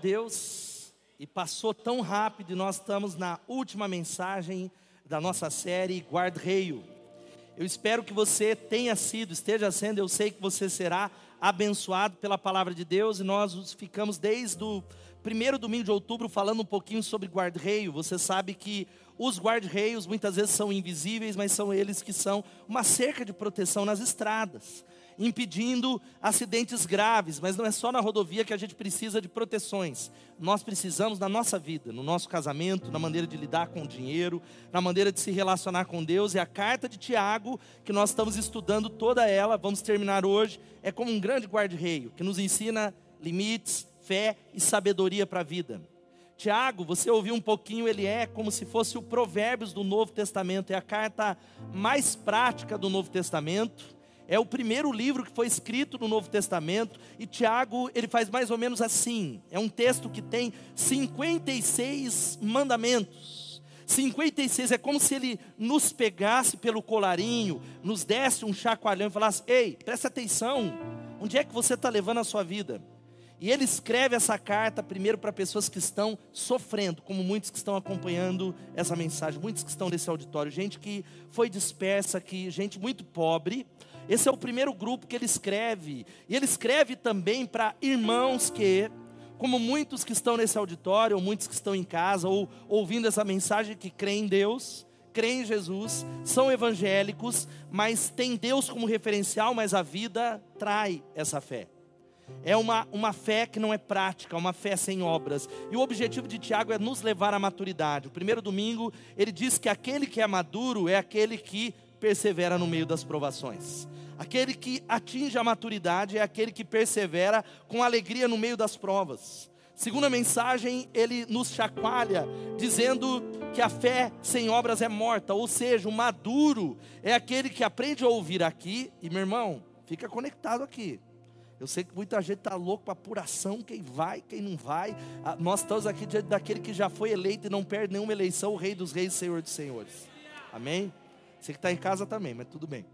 Deus. E passou tão rápido e nós estamos na última mensagem da nossa série Guarda-reio. Eu espero que você tenha sido, esteja sendo, eu sei que você será abençoado pela palavra de Deus e nós ficamos desde o primeiro domingo de outubro falando um pouquinho sobre guarda-reio. Você sabe que os guarda-reios muitas vezes são invisíveis, mas são eles que são uma cerca de proteção nas estradas impedindo acidentes graves, mas não é só na rodovia que a gente precisa de proteções. Nós precisamos na nossa vida, no nosso casamento, na maneira de lidar com o dinheiro, na maneira de se relacionar com Deus. E a carta de Tiago, que nós estamos estudando toda ela, vamos terminar hoje, é como um grande guarda-reio, que nos ensina limites, fé e sabedoria para a vida. Tiago, você ouviu um pouquinho, ele é como se fosse o Provérbios do Novo Testamento, é a carta mais prática do Novo Testamento é o primeiro livro que foi escrito no Novo Testamento e Tiago, ele faz mais ou menos assim. É um texto que tem 56 mandamentos. 56 é como se ele nos pegasse pelo colarinho, nos desse um chacoalhão e falasse: "Ei, presta atenção. Onde é que você está levando a sua vida?" E ele escreve essa carta primeiro para pessoas que estão sofrendo, como muitos que estão acompanhando essa mensagem, muitos que estão nesse auditório, gente que foi dispersa, que gente muito pobre, esse é o primeiro grupo que ele escreve. E ele escreve também para irmãos que, como muitos que estão nesse auditório, ou muitos que estão em casa, ou ouvindo essa mensagem, que creem em Deus, creem em Jesus, são evangélicos, mas têm Deus como referencial, mas a vida trai essa fé. É uma, uma fé que não é prática, uma fé sem obras. E o objetivo de Tiago é nos levar à maturidade. O primeiro domingo, ele diz que aquele que é maduro é aquele que persevera no meio das provações. Aquele que atinge a maturidade é aquele que persevera com alegria no meio das provas. Segunda mensagem, ele nos chacoalha, dizendo que a fé sem obras é morta, ou seja, o maduro é aquele que aprende a ouvir aqui, e meu irmão, fica conectado aqui. Eu sei que muita gente está louco para apuração, quem vai, quem não vai. Ah, nós estamos aqui diante daquele que já foi eleito e não perde nenhuma eleição, o Rei dos Reis, Senhor dos Senhores. Amém? Você que está em casa também, mas tudo bem.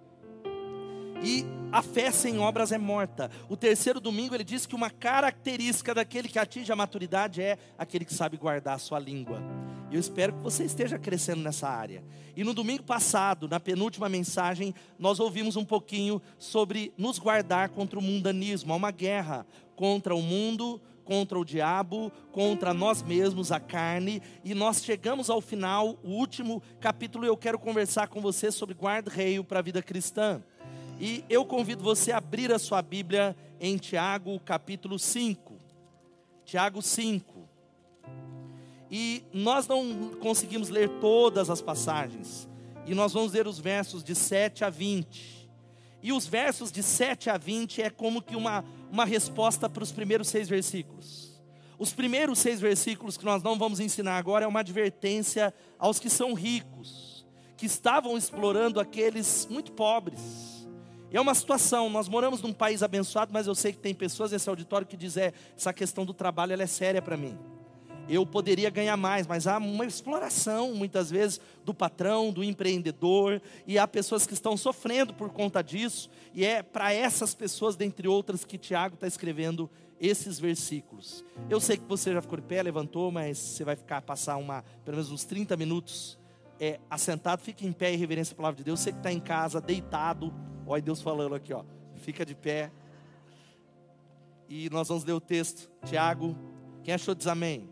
E a fé sem obras é morta. O terceiro domingo ele diz que uma característica daquele que atinge a maturidade é aquele que sabe guardar a sua língua. Eu espero que você esteja crescendo nessa área. E no domingo passado, na penúltima mensagem, nós ouvimos um pouquinho sobre nos guardar contra o mundanismo. Há uma guerra contra o mundo, contra o diabo, contra nós mesmos, a carne, e nós chegamos ao final, o último capítulo, eu quero conversar com você sobre guarda-reio para a vida cristã. E eu convido você a abrir a sua Bíblia em Tiago, capítulo 5. Tiago 5. E nós não conseguimos ler todas as passagens. E nós vamos ler os versos de 7 a 20. E os versos de 7 a 20 é como que uma, uma resposta para os primeiros seis versículos. Os primeiros seis versículos que nós não vamos ensinar agora é uma advertência aos que são ricos, que estavam explorando aqueles muito pobres é uma situação, nós moramos num país abençoado, mas eu sei que tem pessoas nesse auditório que dizem, é, essa questão do trabalho ela é séria para mim. Eu poderia ganhar mais, mas há uma exploração, muitas vezes, do patrão, do empreendedor, e há pessoas que estão sofrendo por conta disso, e é para essas pessoas, dentre outras, que Tiago está escrevendo esses versículos. Eu sei que você já ficou de pé, levantou, mas você vai ficar, passar uma, pelo menos uns 30 minutos é, assentado, fique em pé em reverência à palavra de Deus. Você que está em casa, deitado, olha Deus falando aqui, ó, fica de pé. E nós vamos ler o texto, Tiago. Quem achou diz amém.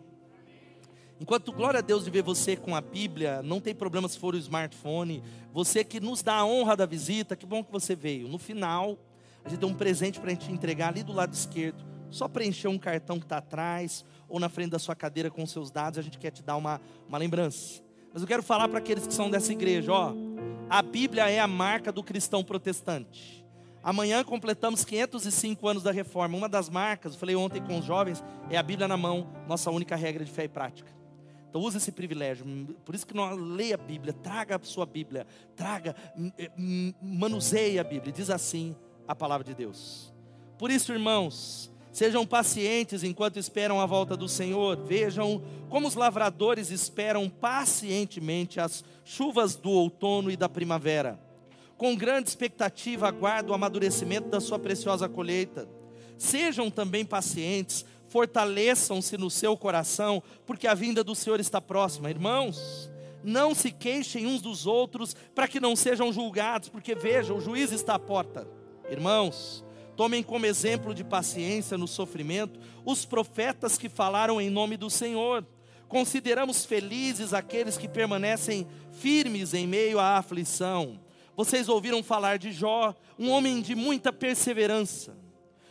Enquanto glória a Deus de ver você com a Bíblia, não tem problema se for o smartphone. Você que nos dá a honra da visita, que bom que você veio. No final, a gente tem um presente para a gente entregar ali do lado esquerdo. Só preencher um cartão que está atrás ou na frente da sua cadeira com seus dados. A gente quer te dar uma, uma lembrança. Mas eu quero falar para aqueles que são dessa igreja, ó. A Bíblia é a marca do cristão protestante. Amanhã completamos 505 anos da reforma. Uma das marcas, eu falei ontem com os jovens, é a Bíblia na mão, nossa única regra de fé e prática. Então use esse privilégio. Por isso que não leia a Bíblia, traga a sua Bíblia, traga, eh, manuseie a Bíblia. Diz assim a palavra de Deus. Por isso, irmãos, Sejam pacientes enquanto esperam a volta do Senhor. Vejam como os lavradores esperam pacientemente as chuvas do outono e da primavera. Com grande expectativa aguardam o amadurecimento da sua preciosa colheita. Sejam também pacientes, fortaleçam-se no seu coração, porque a vinda do Senhor está próxima. Irmãos, não se queixem uns dos outros, para que não sejam julgados, porque veja, o juiz está à porta. Irmãos, tomem como exemplo de paciência no sofrimento os profetas que falaram em nome do Senhor. Consideramos felizes aqueles que permanecem firmes em meio à aflição. Vocês ouviram falar de Jó, um homem de muita perseverança.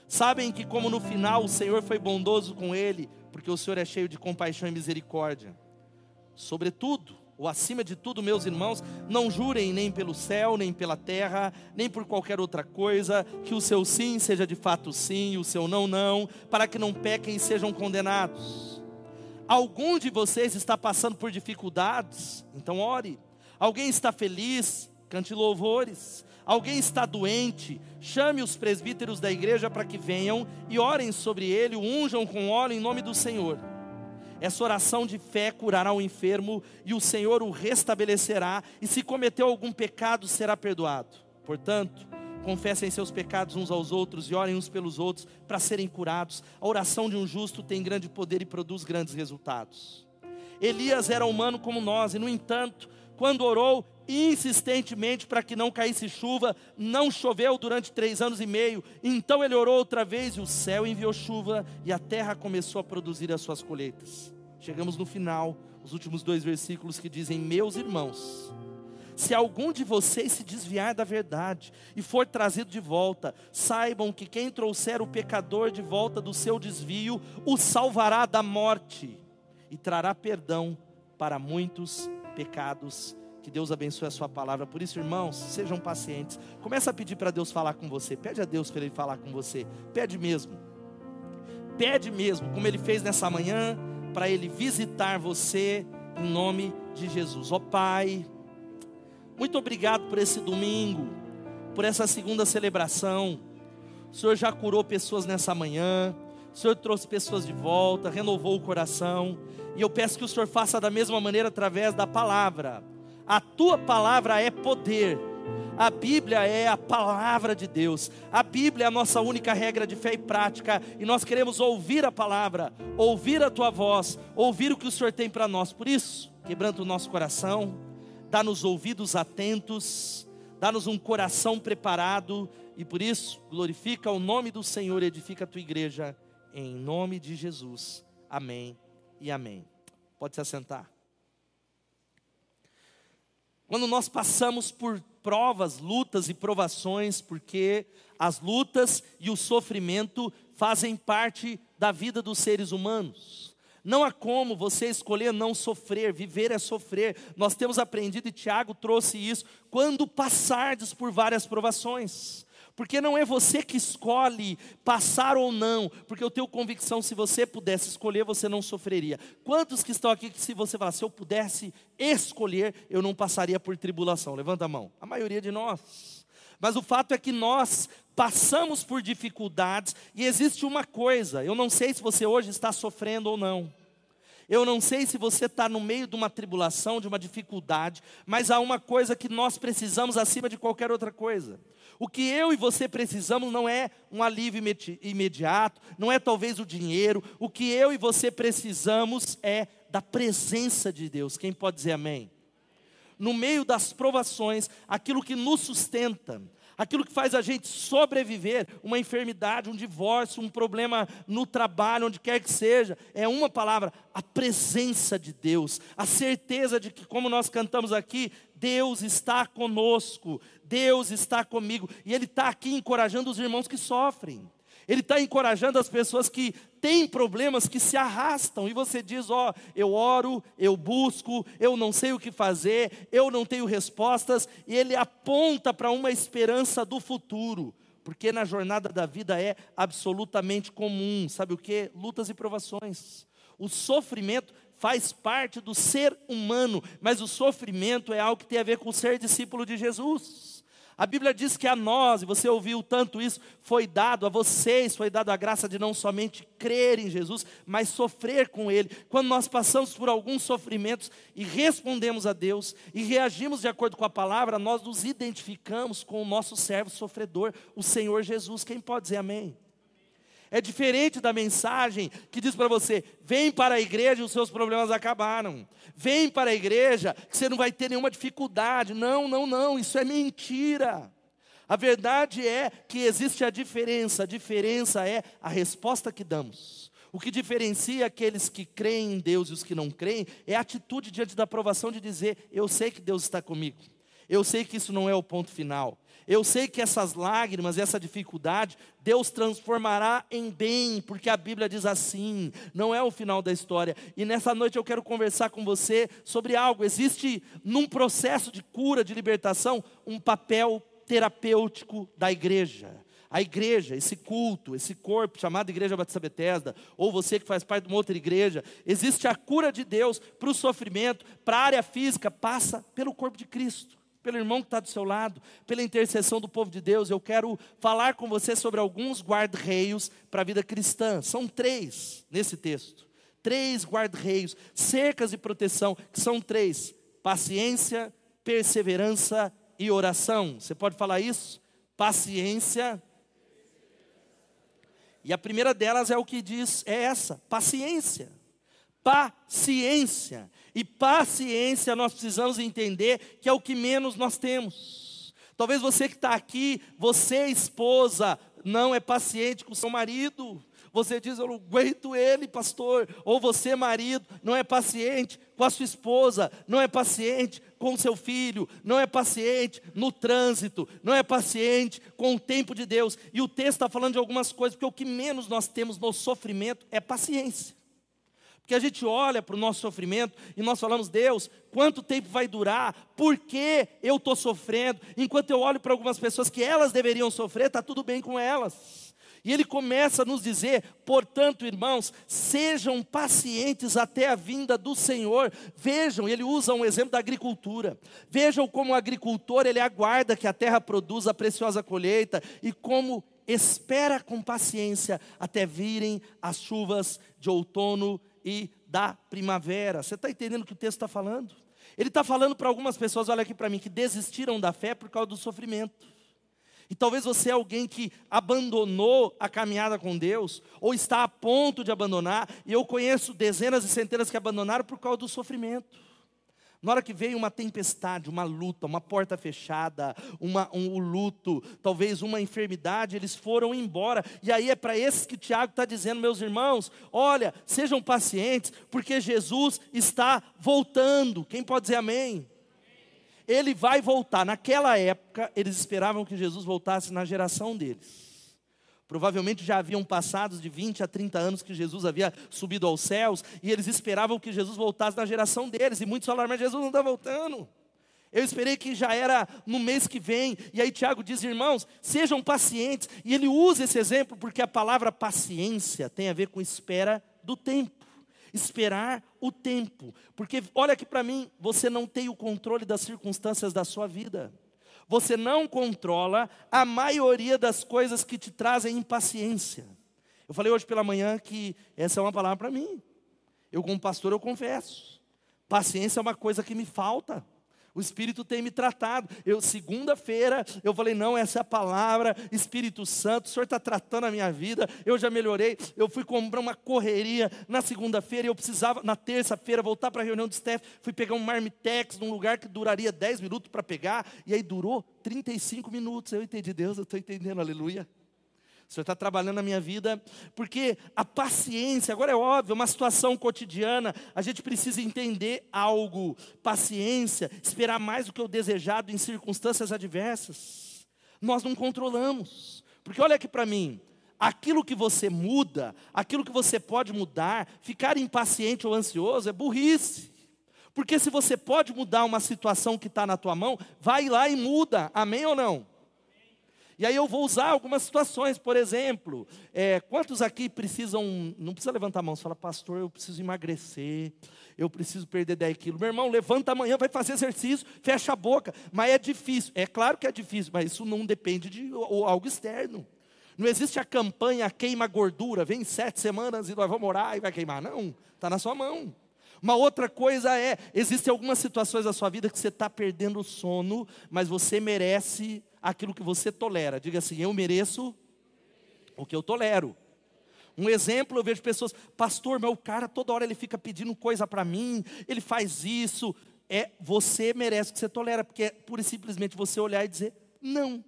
Sabem que, como no final o Senhor foi bondoso com ele, porque o Senhor é cheio de compaixão e misericórdia. Sobretudo, ou acima de tudo, meus irmãos, não jurem nem pelo céu, nem pela terra, nem por qualquer outra coisa, que o seu sim seja de fato sim, o seu não, não, para que não pequem e sejam condenados. Algum de vocês está passando por dificuldades, então ore. Alguém está feliz, cante louvores. Alguém está doente, chame os presbíteros da igreja para que venham e orem sobre ele, unjam com óleo em nome do Senhor. Essa oração de fé curará o enfermo e o Senhor o restabelecerá, e se cometeu algum pecado, será perdoado. Portanto, confessem seus pecados uns aos outros e orem uns pelos outros para serem curados. A oração de um justo tem grande poder e produz grandes resultados. Elias era humano como nós, e no entanto, quando orou insistentemente para que não caísse chuva, não choveu durante três anos e meio. Então ele orou outra vez e o céu enviou chuva e a terra começou a produzir as suas colheitas. Chegamos no final, os últimos dois versículos que dizem: Meus irmãos, se algum de vocês se desviar da verdade e for trazido de volta, saibam que quem trouxer o pecador de volta do seu desvio, o salvará da morte e trará perdão para muitos pecados. Que Deus abençoe a sua palavra. Por isso, irmãos, sejam pacientes. Começa a pedir para Deus falar com você. Pede a Deus para Ele falar com você. Pede mesmo. Pede mesmo, como Ele fez nessa manhã, para Ele visitar você em nome de Jesus. Ó oh, Pai, muito obrigado por esse domingo, por essa segunda celebração. O Senhor já curou pessoas nessa manhã. O Senhor trouxe pessoas de volta, renovou o coração. E eu peço que o Senhor faça da mesma maneira através da palavra. A tua palavra é poder. A Bíblia é a palavra de Deus. A Bíblia é a nossa única regra de fé e prática. E nós queremos ouvir a palavra, ouvir a tua voz, ouvir o que o Senhor tem para nós. Por isso, quebrando o nosso coração, dá-nos ouvidos atentos, dá-nos um coração preparado. E por isso, glorifica o nome do Senhor edifica a tua igreja. Em nome de Jesus. Amém e amém. Pode se assentar. Quando nós passamos por provas, lutas e provações, porque as lutas e o sofrimento fazem parte da vida dos seres humanos. Não há como você escolher não sofrer, viver é sofrer. Nós temos aprendido, e Tiago trouxe isso, quando passardes por várias provações. Porque não é você que escolhe passar ou não, porque eu tenho convicção, se você pudesse escolher, você não sofreria. Quantos que estão aqui que se você falar, se eu pudesse escolher, eu não passaria por tribulação? Levanta a mão. A maioria de nós. Mas o fato é que nós passamos por dificuldades e existe uma coisa, eu não sei se você hoje está sofrendo ou não. Eu não sei se você está no meio de uma tribulação, de uma dificuldade, mas há uma coisa que nós precisamos acima de qualquer outra coisa. O que eu e você precisamos não é um alívio imediato, não é talvez o dinheiro. O que eu e você precisamos é da presença de Deus. Quem pode dizer amém? No meio das provações, aquilo que nos sustenta, aquilo que faz a gente sobreviver, uma enfermidade, um divórcio, um problema no trabalho, onde quer que seja, é uma palavra: a presença de Deus, a certeza de que, como nós cantamos aqui, Deus está conosco, Deus está comigo, e Ele está aqui encorajando os irmãos que sofrem. Ele está encorajando as pessoas que têm problemas que se arrastam, e você diz: Ó, oh, eu oro, eu busco, eu não sei o que fazer, eu não tenho respostas, e ele aponta para uma esperança do futuro, porque na jornada da vida é absolutamente comum, sabe o que? Lutas e provações. O sofrimento faz parte do ser humano, mas o sofrimento é algo que tem a ver com ser discípulo de Jesus. A Bíblia diz que a nós, e você ouviu tanto isso, foi dado a vocês, foi dado a graça de não somente crer em Jesus, mas sofrer com Ele. Quando nós passamos por alguns sofrimentos e respondemos a Deus e reagimos de acordo com a palavra, nós nos identificamos com o nosso servo sofredor, o Senhor Jesus. Quem pode dizer amém? É diferente da mensagem que diz para você: vem para a igreja e os seus problemas acabaram. Vem para a igreja que você não vai ter nenhuma dificuldade. Não, não, não, isso é mentira. A verdade é que existe a diferença. A diferença é a resposta que damos. O que diferencia aqueles que creem em Deus e os que não creem é a atitude diante da aprovação de dizer: Eu sei que Deus está comigo. Eu sei que isso não é o ponto final. Eu sei que essas lágrimas, essa dificuldade, Deus transformará em bem, porque a Bíblia diz assim, não é o final da história. E nessa noite eu quero conversar com você sobre algo. Existe num processo de cura, de libertação, um papel terapêutico da igreja. A igreja, esse culto, esse corpo chamado Igreja Batista Betesda, ou você que faz parte de uma outra igreja, existe a cura de Deus para o sofrimento, para a área física, passa pelo corpo de Cristo pelo irmão que está do seu lado, pela intercessão do povo de Deus, eu quero falar com você sobre alguns guarda-reios para a vida cristã. São três nesse texto. Três guarda-reios, cercas de proteção, que são três: paciência, perseverança e oração. Você pode falar isso? Paciência. E a primeira delas é o que diz, é essa: paciência. Paciência. E paciência nós precisamos entender que é o que menos nós temos. Talvez você que está aqui, você esposa, não é paciente com seu marido. Você diz, eu não aguento ele, pastor. Ou você, marido, não é paciente com a sua esposa, não é paciente com o seu filho, não é paciente no trânsito, não é paciente com o tempo de Deus. E o texto está falando de algumas coisas, porque o que menos nós temos no sofrimento é paciência. Porque a gente olha para o nosso sofrimento e nós falamos, Deus, quanto tempo vai durar? Por que eu estou sofrendo? Enquanto eu olho para algumas pessoas que elas deveriam sofrer, está tudo bem com elas. E ele começa a nos dizer, portanto, irmãos, sejam pacientes até a vinda do Senhor. Vejam, ele usa um exemplo da agricultura. Vejam como o agricultor, ele aguarda que a terra produza a preciosa colheita e como espera com paciência até virem as chuvas de outono e da primavera. Você está entendendo o que o texto está falando? Ele está falando para algumas pessoas, olha aqui para mim, que desistiram da fé por causa do sofrimento. E talvez você é alguém que abandonou a caminhada com Deus, ou está a ponto de abandonar, e eu conheço dezenas e centenas que abandonaram por causa do sofrimento. Na hora que veio uma tempestade, uma luta, uma porta fechada, uma, um, um luto, talvez uma enfermidade, eles foram embora. E aí é para esses que Tiago está dizendo, meus irmãos, olha, sejam pacientes, porque Jesus está voltando. Quem pode dizer amém? Ele vai voltar. Naquela época, eles esperavam que Jesus voltasse na geração deles. Provavelmente já haviam passado de 20 a 30 anos que Jesus havia subido aos céus, e eles esperavam que Jesus voltasse na geração deles, e muitos falaram, mas Jesus não está voltando. Eu esperei que já era no mês que vem, e aí Tiago diz, irmãos, sejam pacientes, e ele usa esse exemplo porque a palavra paciência tem a ver com espera do tempo, esperar o tempo, porque olha aqui para mim, você não tem o controle das circunstâncias da sua vida. Você não controla a maioria das coisas que te trazem impaciência. Eu falei hoje pela manhã que essa é uma palavra para mim. Eu, como pastor, eu confesso. Paciência é uma coisa que me falta. O Espírito tem me tratado. Eu, segunda-feira, eu falei: não, essa é a palavra, Espírito Santo, o Senhor está tratando a minha vida. Eu já melhorei. Eu fui comprar uma correria na segunda-feira. Eu precisava, na terça-feira, voltar para a reunião do staff. Fui pegar um marmitex num lugar que duraria 10 minutos para pegar. E aí durou 35 minutos. Eu entendi, Deus, eu estou entendendo, aleluia. O Senhor está trabalhando na minha vida, porque a paciência, agora é óbvio, uma situação cotidiana, a gente precisa entender algo. Paciência, esperar mais do que o desejado em circunstâncias adversas. Nós não controlamos, porque olha aqui para mim, aquilo que você muda, aquilo que você pode mudar, ficar impaciente ou ansioso é burrice. Porque se você pode mudar uma situação que está na tua mão, vai lá e muda, amém ou não? E aí eu vou usar algumas situações, por exemplo, é, quantos aqui precisam, não precisa levantar a mão, você fala, pastor, eu preciso emagrecer, eu preciso perder 10 quilos. Meu irmão, levanta amanhã, vai fazer exercício, fecha a boca. Mas é difícil, é claro que é difícil, mas isso não depende de algo externo. Não existe a campanha queima gordura, vem sete semanas e nós vamos orar e vai queimar. Não, está na sua mão. Uma outra coisa é, existem algumas situações da sua vida que você está perdendo o sono, mas você merece aquilo que você tolera. Diga assim: eu mereço o que eu tolero. Um exemplo, eu vejo pessoas, pastor, meu cara toda hora ele fica pedindo coisa para mim, ele faz isso. É, você merece que você tolera, porque é pura e simplesmente você olhar e dizer, não,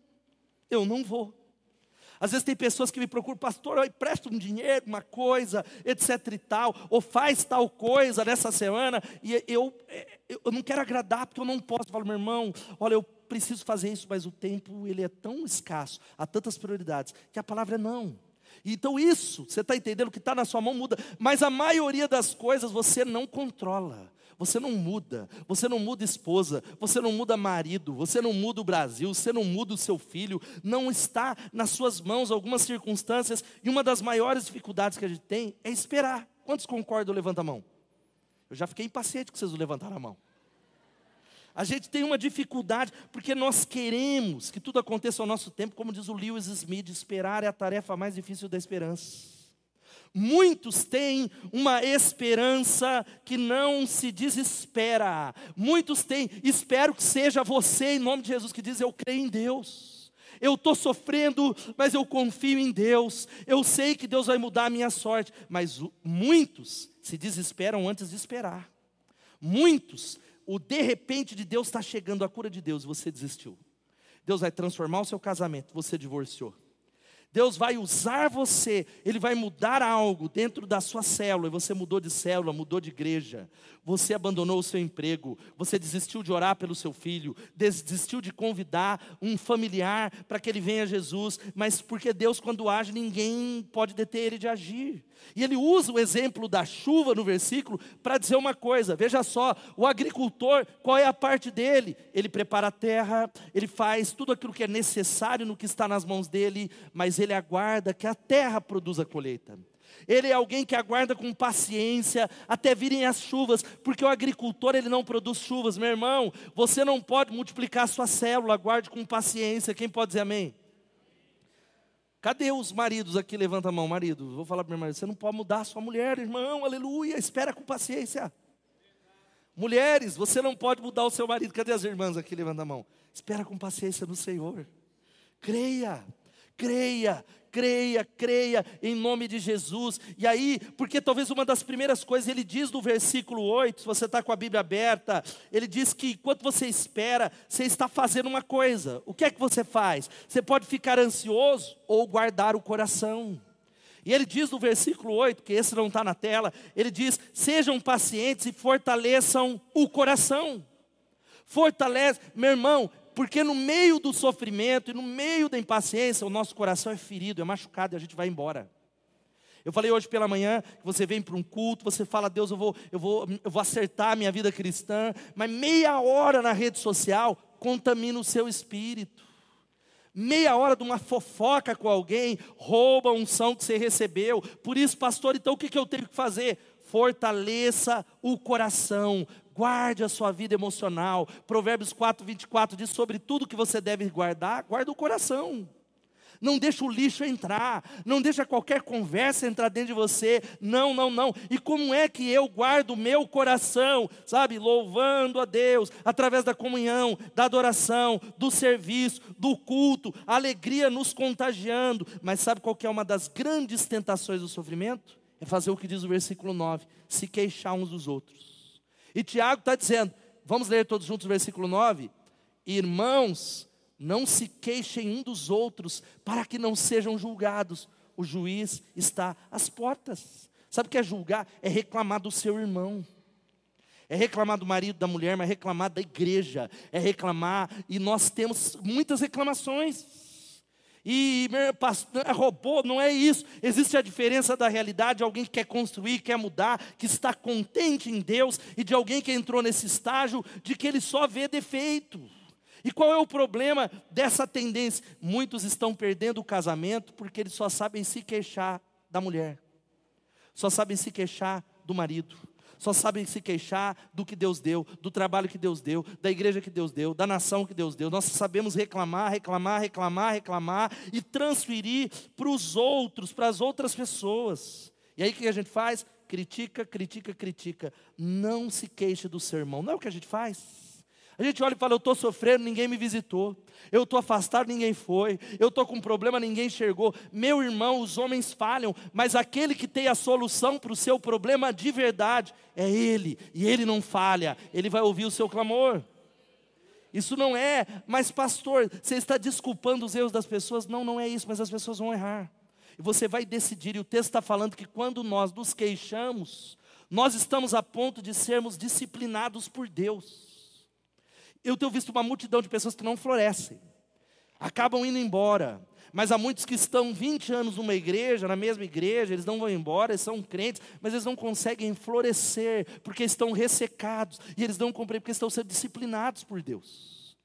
eu não vou. Às vezes tem pessoas que me procuram, pastor, presta um dinheiro, uma coisa, etc e tal, ou faz tal coisa nessa semana, e eu, é, eu não quero agradar porque eu não posso. Eu falo, meu irmão, olha, eu preciso fazer isso, mas o tempo ele é tão escasso, há tantas prioridades, que a palavra é não. Então isso, você está entendendo que está na sua mão muda, mas a maioria das coisas você não controla. Você não muda, você não muda esposa, você não muda marido, você não muda o Brasil, você não muda o seu filho, não está nas suas mãos algumas circunstâncias, e uma das maiores dificuldades que a gente tem é esperar. Quantos concordam? Levanta a mão. Eu já fiquei impaciente que vocês levantaram a mão. A gente tem uma dificuldade, porque nós queremos que tudo aconteça ao nosso tempo, como diz o Lewis Smith, esperar é a tarefa mais difícil da esperança. Muitos têm uma esperança que não se desespera. Muitos têm, espero que seja você, em nome de Jesus, que diz: Eu creio em Deus. Eu estou sofrendo, mas eu confio em Deus. Eu sei que Deus vai mudar a minha sorte. Mas muitos se desesperam antes de esperar. Muitos o de repente de Deus está chegando, a cura de Deus, você desistiu. Deus vai transformar o seu casamento, você divorciou. Deus vai usar você, Ele vai mudar algo dentro da sua célula, e você mudou de célula, mudou de igreja, você abandonou o seu emprego, você desistiu de orar pelo seu filho, desistiu de convidar um familiar para que ele venha a Jesus, mas porque Deus, quando age, ninguém pode deter ele de agir. E ele usa o exemplo da chuva no versículo para dizer uma coisa: veja só, o agricultor, qual é a parte dele? Ele prepara a terra, ele faz tudo aquilo que é necessário no que está nas mãos dele, mas ele aguarda que a terra produza a colheita. Ele é alguém que aguarda com paciência até virem as chuvas, porque o agricultor ele não produz chuvas, meu irmão. Você não pode multiplicar a sua célula, aguarde com paciência. Quem pode dizer amém? Cadê os maridos aqui? Levanta a mão, marido. Vou falar para meu marido: você não pode mudar a sua mulher, irmão, aleluia. Espera com paciência. Mulheres, você não pode mudar o seu marido. Cadê as irmãs aqui? Levanta a mão. Espera com paciência no Senhor. Creia, creia, creia, creia em nome de Jesus. E aí, porque talvez uma das primeiras coisas, ele diz no versículo 8, se você está com a Bíblia aberta, ele diz que enquanto você espera, você está fazendo uma coisa. O que é que você faz? Você pode ficar ansioso ou guardar o coração. E ele diz no versículo 8, que esse não está na tela, ele diz: sejam pacientes e fortaleçam o coração. Fortalece, meu irmão, porque no meio do sofrimento e no meio da impaciência, o nosso coração é ferido, é machucado e a gente vai embora. Eu falei hoje pela manhã que você vem para um culto, você fala, Deus, eu vou, eu vou, eu vou acertar a minha vida cristã, mas meia hora na rede social contamina o seu espírito. Meia hora de uma fofoca com alguém rouba a unção que você recebeu. Por isso, pastor, então o que eu tenho que fazer? Fortaleça o coração, guarde a sua vida emocional. Provérbios 4, 24 diz: sobre tudo que você deve guardar, guarda o coração. Não deixa o lixo entrar, não deixa qualquer conversa entrar dentro de você. Não, não, não. E como é que eu guardo o meu coração? Sabe, louvando a Deus através da comunhão, da adoração, do serviço, do culto, alegria nos contagiando. Mas sabe qual que é uma das grandes tentações do sofrimento? É fazer o que diz o versículo 9: se queixar uns dos outros. E Tiago está dizendo, vamos ler todos juntos o versículo 9: Irmãos, não se queixem um dos outros, para que não sejam julgados. O juiz está às portas. Sabe o que é julgar? É reclamar do seu irmão. É reclamar do marido, da mulher, mas é reclamar da igreja. É reclamar, e nós temos muitas reclamações e pastor, robô, não é isso. Existe a diferença da realidade de alguém que quer construir, quer mudar, que está contente em Deus, e de alguém que entrou nesse estágio de que ele só vê defeito. E qual é o problema dessa tendência? Muitos estão perdendo o casamento porque eles só sabem se queixar da mulher, só sabem se queixar do marido só sabem se queixar do que Deus deu, do trabalho que Deus deu, da igreja que Deus deu, da nação que Deus deu. Nós sabemos reclamar, reclamar, reclamar, reclamar e transferir para os outros, para as outras pessoas. E aí o que a gente faz? Critica, critica, critica. Não se queixe do sermão. Não é o que a gente faz? A gente olha e fala: Eu estou sofrendo, ninguém me visitou. Eu estou afastado, ninguém foi. Eu estou com um problema, ninguém enxergou. Meu irmão, os homens falham, mas aquele que tem a solução para o seu problema de verdade é Ele, e Ele não falha, Ele vai ouvir o seu clamor. Isso não é, mas pastor, você está desculpando os erros das pessoas? Não, não é isso, mas as pessoas vão errar. E você vai decidir, e o texto está falando que quando nós nos queixamos, nós estamos a ponto de sermos disciplinados por Deus. Eu tenho visto uma multidão de pessoas que não florescem, acabam indo embora. Mas há muitos que estão 20 anos numa igreja, na mesma igreja, eles não vão embora, eles são crentes, mas eles não conseguem florescer, porque estão ressecados, e eles não compreendem, porque estão sendo disciplinados por Deus.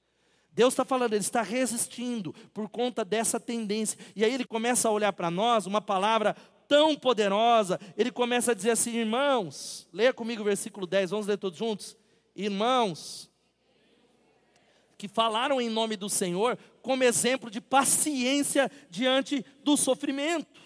Deus está falando, Ele está resistindo por conta dessa tendência. E aí Ele começa a olhar para nós, uma palavra tão poderosa, Ele começa a dizer assim: irmãos, leia comigo o versículo 10, vamos ler todos juntos. Irmãos, que falaram em nome do Senhor como exemplo de paciência diante do sofrimento.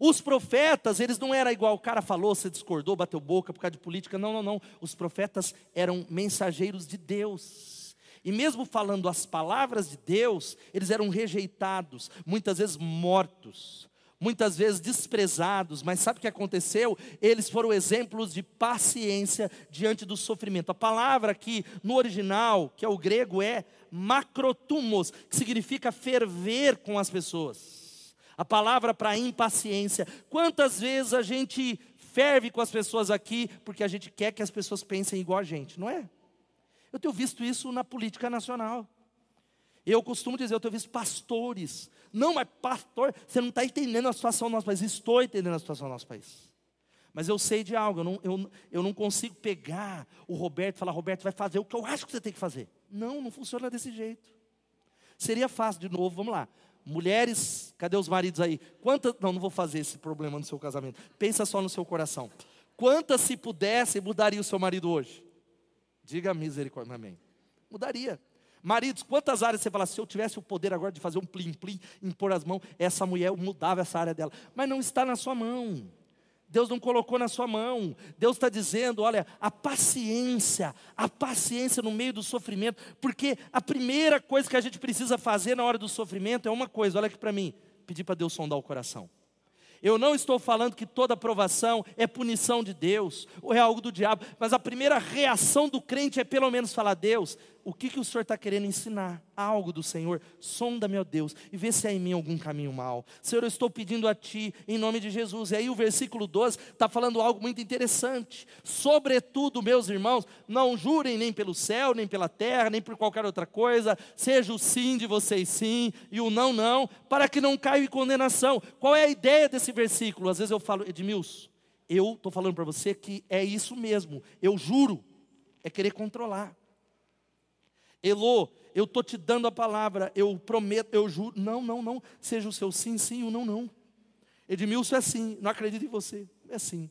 Os profetas, eles não eram igual o cara falou, você discordou, bateu boca por causa de política. Não, não, não. Os profetas eram mensageiros de Deus. E mesmo falando as palavras de Deus, eles eram rejeitados, muitas vezes mortos muitas vezes desprezados, mas sabe o que aconteceu? Eles foram exemplos de paciência diante do sofrimento. A palavra aqui no original, que é o grego, é macrotumos, que significa ferver com as pessoas. A palavra para impaciência. Quantas vezes a gente ferve com as pessoas aqui porque a gente quer que as pessoas pensem igual a gente, não é? Eu tenho visto isso na política nacional. Eu costumo dizer, eu tenho visto pastores não, mas pastor, você não está entendendo a situação do nosso país. Estou entendendo a situação do nosso país. Mas eu sei de algo, eu não, eu, eu não consigo pegar o Roberto e falar, Roberto, vai fazer o que eu acho que você tem que fazer. Não, não funciona desse jeito. Seria fácil, de novo, vamos lá. Mulheres, cadê os maridos aí? Quantas, não, não vou fazer esse problema no seu casamento. Pensa só no seu coração. Quantas, se pudesse, mudaria o seu marido hoje? Diga misericórdia, amém. Mudaria. Maridos, quantas áreas você fala, se eu tivesse o poder agora de fazer um plim-plim, impor as mãos, essa mulher mudava essa área dela. Mas não está na sua mão. Deus não colocou na sua mão. Deus está dizendo: olha, a paciência, a paciência no meio do sofrimento, porque a primeira coisa que a gente precisa fazer na hora do sofrimento é uma coisa, olha aqui para mim: pedir para Deus sondar o coração. Eu não estou falando que toda aprovação é punição de Deus ou é algo do diabo, mas a primeira reação do crente é pelo menos falar: Deus, o que, que o Senhor está querendo ensinar? Algo do Senhor. Sonda, meu Deus, e vê se há em mim algum caminho mal. Senhor, eu estou pedindo a Ti, em nome de Jesus. E aí o versículo 12 está falando algo muito interessante. Sobretudo, meus irmãos, não jurem nem pelo céu, nem pela terra, nem por qualquer outra coisa. Seja o sim de vocês sim e o não, não, para que não caiam em condenação. Qual é a ideia desse versículo? Às vezes eu falo, Edmilson, eu estou falando para você que é isso mesmo. Eu juro, é querer controlar. Elô, eu estou te dando a palavra, eu prometo, eu juro. Não, não, não. Seja o seu sim, sim, o não, não. Edmilson é sim, não acredito em você. É sim.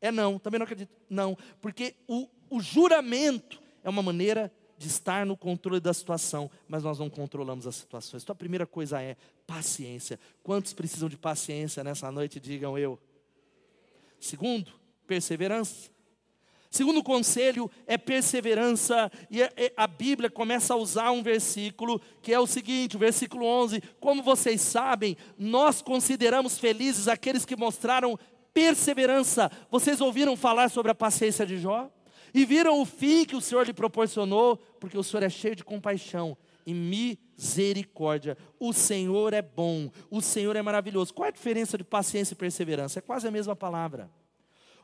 É não, também não acredito. Não, porque o, o juramento é uma maneira de estar no controle da situação, mas nós não controlamos as situações. Então a primeira coisa é paciência. Quantos precisam de paciência nessa noite? Digam eu. Segundo, perseverança. Segundo conselho é perseverança, e é, é, a Bíblia começa a usar um versículo que é o seguinte, o versículo 11: Como vocês sabem, nós consideramos felizes aqueles que mostraram perseverança. Vocês ouviram falar sobre a paciência de Jó? E viram o fim que o Senhor lhe proporcionou, porque o Senhor é cheio de compaixão e misericórdia. O Senhor é bom, o Senhor é maravilhoso. Qual é a diferença de paciência e perseverança? É quase a mesma palavra.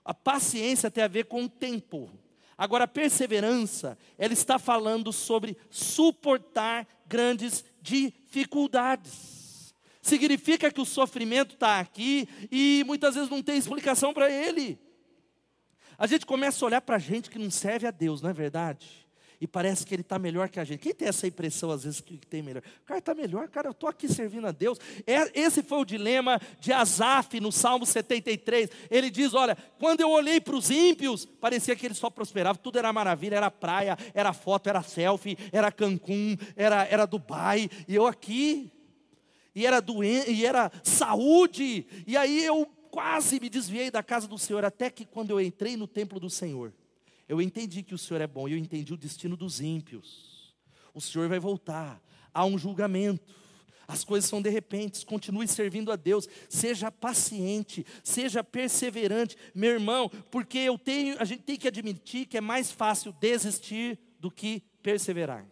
A paciência tem a ver com o tempo. Agora, a perseverança, ela está falando sobre suportar grandes dificuldades. Significa que o sofrimento está aqui e muitas vezes não tem explicação para ele. A gente começa a olhar para a gente que não serve a Deus, não é verdade? E parece que ele está melhor que a gente. Quem tem essa impressão às vezes que tem melhor? O cara está melhor, cara, eu estou aqui servindo a Deus. É, esse foi o dilema de Asaf no Salmo 73. Ele diz: Olha, quando eu olhei para os ímpios, parecia que eles só prosperavam, tudo era maravilha, era praia, era foto, era selfie, era Cancún, era, era Dubai, e eu aqui, e era doente, e era saúde, e aí eu quase me desviei da casa do Senhor, até que quando eu entrei no templo do Senhor, Eu entendi que o Senhor é bom eu entendi o destino dos ímpios. O Senhor vai voltar, há um julgamento. As coisas são de repente, continue servindo a Deus, seja paciente, seja perseverante, meu irmão, porque eu tenho, a gente tem que admitir que é mais fácil desistir do que perseverar.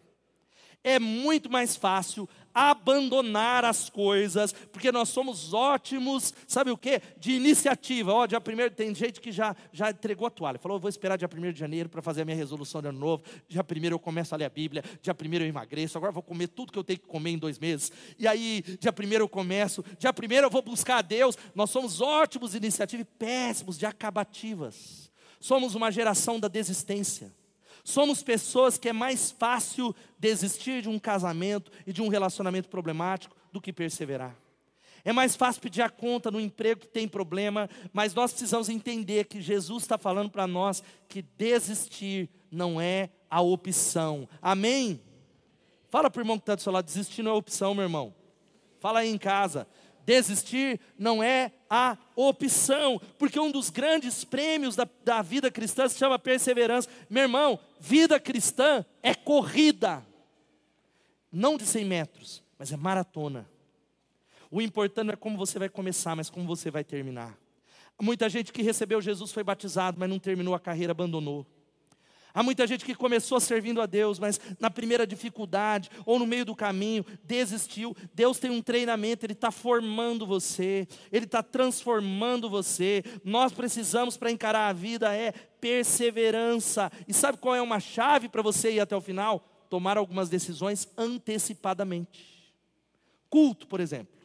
É muito mais fácil abandonar as coisas, porque nós somos ótimos, sabe o que? De iniciativa. Ó, dia primeiro tem gente que já, já entregou a toalha, falou: vou esperar dia 1 de janeiro para fazer a minha resolução de ano novo. Dia primeiro eu começo a ler a Bíblia, dia primeiro eu emagreço, agora vou comer tudo que eu tenho que comer em dois meses. E aí, dia primeiro eu começo, dia primeiro eu vou buscar a Deus. Nós somos ótimos de iniciativa e péssimos de acabativas. Somos uma geração da desistência. Somos pessoas que é mais fácil desistir de um casamento e de um relacionamento problemático do que perseverar. É mais fácil pedir a conta no emprego que tem problema, mas nós precisamos entender que Jesus está falando para nós que desistir não é a opção. Amém? Fala para o irmão que está do seu lado, desistir não é opção, meu irmão. Fala aí em casa. Desistir não é a opção, porque um dos grandes prêmios da, da vida cristã se chama perseverança. Meu irmão, vida cristã é corrida, não de 100 metros, mas é maratona. O importante não é como você vai começar, mas como você vai terminar. Muita gente que recebeu Jesus foi batizado, mas não terminou a carreira, abandonou. Há muita gente que começou servindo a Deus, mas na primeira dificuldade ou no meio do caminho desistiu. Deus tem um treinamento, Ele está formando você, Ele está transformando você. Nós precisamos para encarar a vida é perseverança. E sabe qual é uma chave para você ir até o final? Tomar algumas decisões antecipadamente. Culto, por exemplo.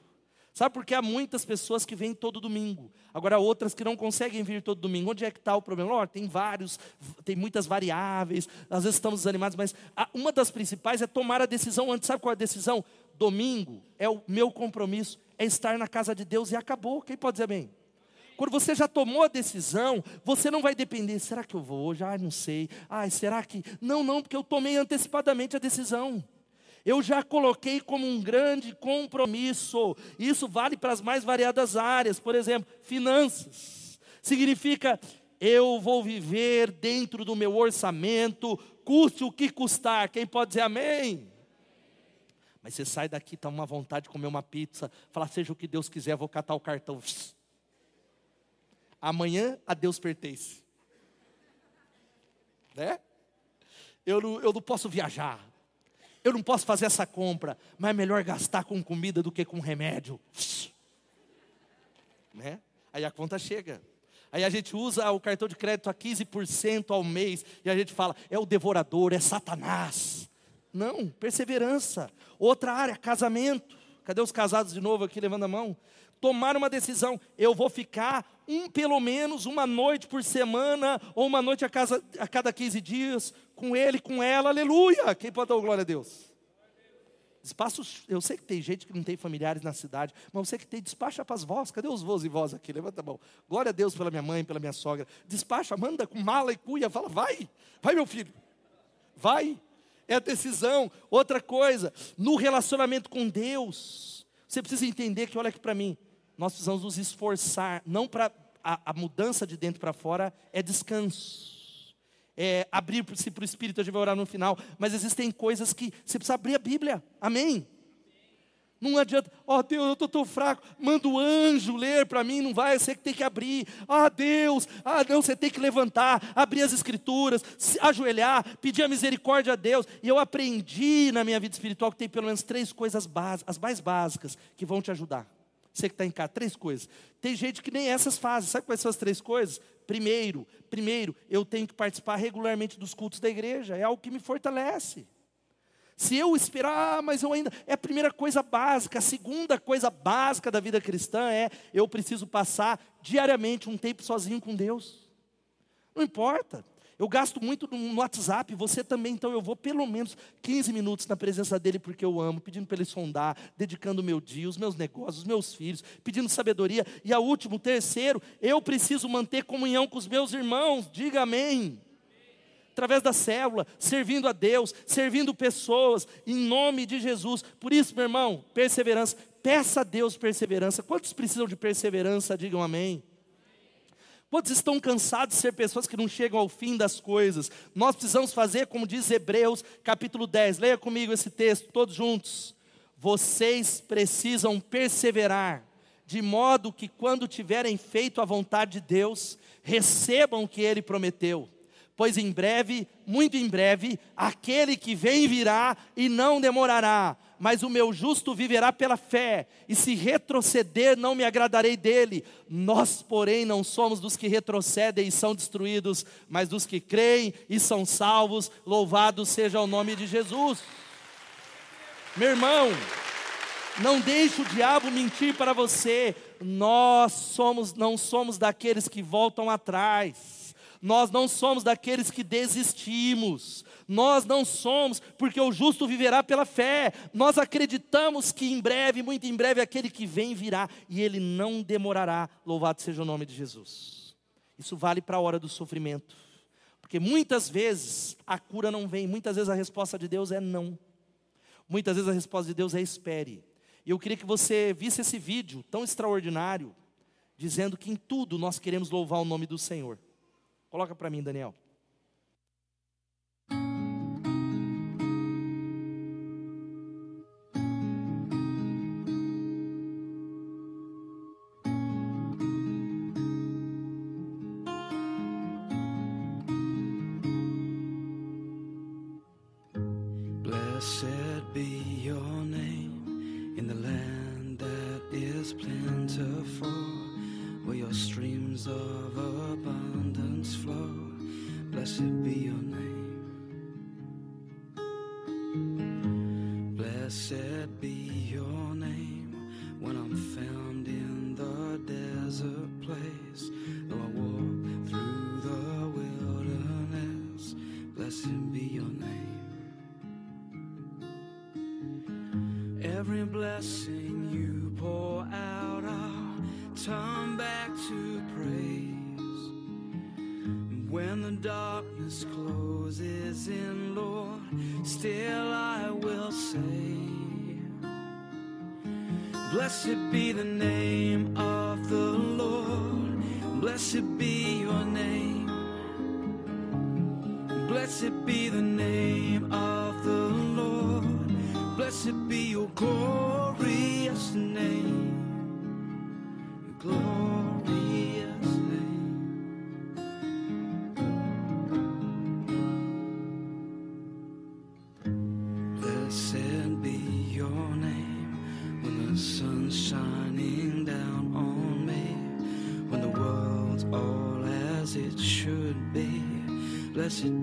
Sabe por que há muitas pessoas que vêm todo domingo, agora outras que não conseguem vir todo domingo. Onde é que está o problema? Oh, tem vários, tem muitas variáveis, às vezes estamos desanimados, mas uma das principais é tomar a decisão antes. Sabe qual é a decisão? Domingo é o meu compromisso, é estar na casa de Deus e acabou. Quem pode dizer bem? Quando você já tomou a decisão, você não vai depender, será que eu vou hoje? Ah, não sei. Ah, será que. Não, não, porque eu tomei antecipadamente a decisão eu já coloquei como um grande compromisso. Isso vale para as mais variadas áreas, por exemplo, finanças. Significa eu vou viver dentro do meu orçamento, custe o que custar. Quem pode dizer amém? Mas você sai daqui, está uma vontade de comer uma pizza, falar, seja o que Deus quiser, vou catar o cartão. Amanhã a Deus pertence. Né? Eu não, eu não posso viajar eu não posso fazer essa compra, mas é melhor gastar com comida do que com remédio. Né? Aí a conta chega. Aí a gente usa o cartão de crédito a 15% ao mês e a gente fala, é o devorador, é Satanás. Não, perseverança. Outra área, casamento. Cadê os casados de novo aqui, levando a mão? Tomar uma decisão, eu vou ficar um, pelo menos, uma noite por semana, ou uma noite a, casa, a cada 15 dias, com ele, com ela, aleluia. Quem pode dar glória a Deus? Despacha, eu sei que tem gente que não tem familiares na cidade, mas você que tem, despacha para as vós. Cadê os vós e vós aqui? Levanta a mão. Glória a Deus pela minha mãe, pela minha sogra. Despacha, manda com mala e cuia, fala, vai, vai meu filho, vai. É a decisão. Outra coisa, no relacionamento com Deus, você precisa entender que, olha aqui para mim, nós precisamos nos esforçar, não para a, a mudança de dentro para fora é descanso é, abrir-se para o Espírito, a gente vai orar no final, mas existem coisas que você precisa abrir a Bíblia, amém? Não adianta, ó oh, Deus, eu estou tão fraco, manda o anjo ler para mim, não vai, você que tem que abrir. Ah, Deus, ah, não, você tem que levantar, abrir as escrituras, ajoelhar, pedir a misericórdia a Deus. E eu aprendi na minha vida espiritual que tem pelo menos três coisas básicas, as mais básicas, que vão te ajudar. Você que está em casa, três coisas. Tem gente que nem essas fazem. Sabe quais são as três coisas? Primeiro, primeiro, eu tenho que participar regularmente dos cultos da igreja. É algo que me fortalece. Se eu esperar, ah, mas eu ainda. É a primeira coisa básica. A segunda coisa básica da vida cristã é eu preciso passar diariamente um tempo sozinho com Deus. Não importa. Eu gasto muito no WhatsApp, você também, então eu vou pelo menos 15 minutos na presença dele porque eu amo, pedindo para ele sondar, dedicando o meu dia, os meus negócios, os meus filhos, pedindo sabedoria. E a último, terceiro, eu preciso manter comunhão com os meus irmãos, diga amém. Através da célula, servindo a Deus, servindo pessoas, em nome de Jesus. Por isso, meu irmão, perseverança. Peça a Deus perseverança. Quantos precisam de perseverança? Digam amém. Quantos estão cansados de ser pessoas que não chegam ao fim das coisas? Nós precisamos fazer como diz Hebreus, capítulo 10. Leia comigo esse texto, todos juntos. Vocês precisam perseverar, de modo que quando tiverem feito a vontade de Deus, recebam o que ele prometeu. Pois em breve, muito em breve, aquele que vem virá e não demorará mas o meu justo viverá pela fé, e se retroceder, não me agradarei dele. Nós, porém, não somos dos que retrocedem e são destruídos, mas dos que creem e são salvos. Louvado seja o nome de Jesus. Meu irmão, não deixe o diabo mentir para você. Nós somos, não somos daqueles que voltam atrás. Nós não somos daqueles que desistimos. Nós não somos, porque o justo viverá pela fé. Nós acreditamos que em breve, muito em breve, aquele que vem virá e ele não demorará. Louvado seja o nome de Jesus. Isso vale para a hora do sofrimento. Porque muitas vezes a cura não vem, muitas vezes a resposta de Deus é não. Muitas vezes a resposta de Deus é espere. E eu queria que você visse esse vídeo tão extraordinário, dizendo que em tudo nós queremos louvar o nome do Senhor. Coloca para mim, Daniel. Blessed be your name in the land that is plentiful, where your streams of abundance flow. Blessed be your name. Blessed be of the Lord. Blessed be your name. Blessed be the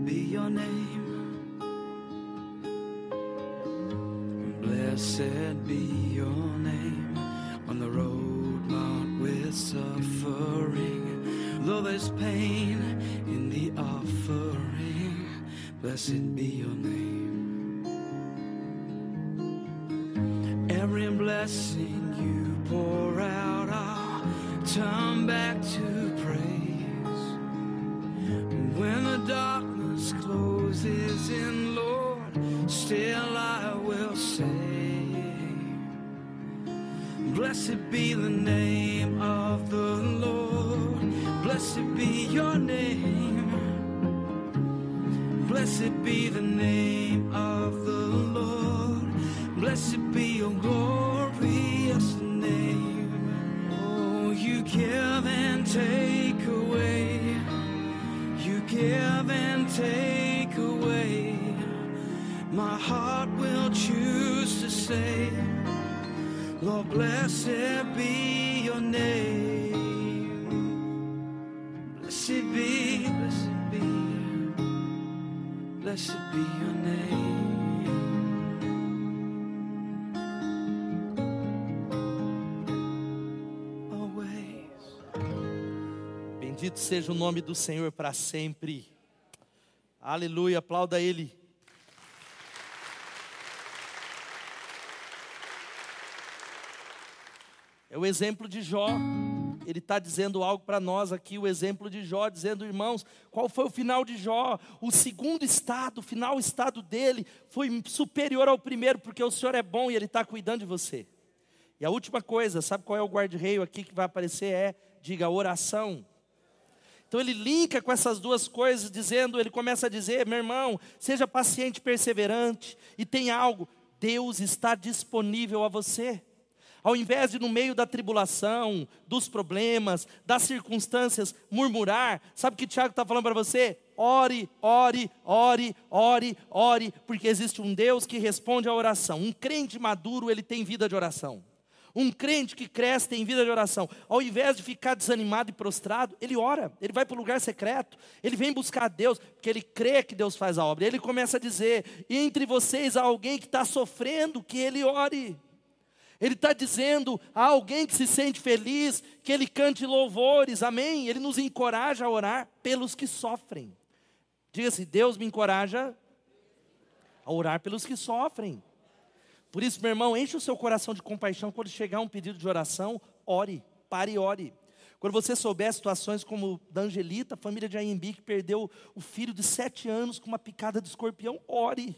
be your name. Blessed be your name on the road marked with suffering. Though there's pain in the offering, blessed be your name. Every blessing to be Bendito seja o nome do Senhor para sempre. Aleluia, aplauda Ele. É o exemplo de Jó. Ele está dizendo algo para nós aqui, o exemplo de Jó, dizendo, irmãos, qual foi o final de Jó? O segundo estado, o final estado dele foi superior ao primeiro, porque o Senhor é bom e Ele está cuidando de você. E a última coisa, sabe qual é o guarda-reio aqui que vai aparecer? É, diga, oração. Então ele linka com essas duas coisas, dizendo, ele começa a dizer, meu irmão, seja paciente, perseverante, e tem algo, Deus está disponível a você. Ao invés de, no meio da tribulação, dos problemas, das circunstâncias, murmurar, sabe o que Tiago está falando para você? Ore, ore, ore, ore, ore, porque existe um Deus que responde à oração. Um crente maduro, ele tem vida de oração. Um crente que cresce tem vida de oração. Ao invés de ficar desanimado e prostrado, ele ora, ele vai para o lugar secreto, ele vem buscar a Deus, porque ele crê que Deus faz a obra. Ele começa a dizer: entre vocês há alguém que está sofrendo, que ele ore. Ele está dizendo a alguém que se sente feliz que ele cante louvores, amém? Ele nos encoraja a orar pelos que sofrem. Diga-se, assim, Deus me encoraja a orar pelos que sofrem. Por isso, meu irmão, enche o seu coração de compaixão quando chegar um pedido de oração, ore, pare e ore. Quando você souber situações como da Angelita, família de Aimbi, que perdeu o filho de sete anos com uma picada de escorpião, ore.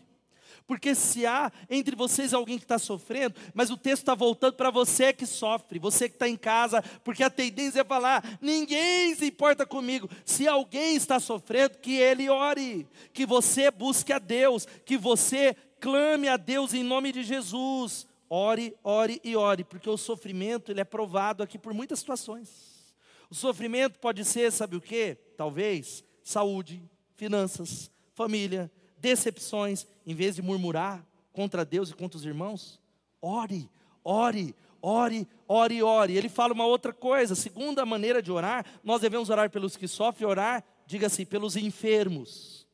Porque se há entre vocês alguém que está sofrendo, mas o texto está voltando para você que sofre, você que está em casa, porque a tendência é falar: ninguém se importa comigo. Se alguém está sofrendo, que ele ore, que você busque a Deus, que você clame a Deus em nome de Jesus. Ore, ore e ore, porque o sofrimento ele é provado aqui por muitas situações. O sofrimento pode ser, sabe o que? Talvez saúde, finanças, família, decepções, em vez de murmurar contra Deus e contra os irmãos, ore, ore, ore, ore, ore. Ele fala uma outra coisa, segunda maneira de orar, nós devemos orar pelos que sofrem, orar, diga assim, pelos enfermos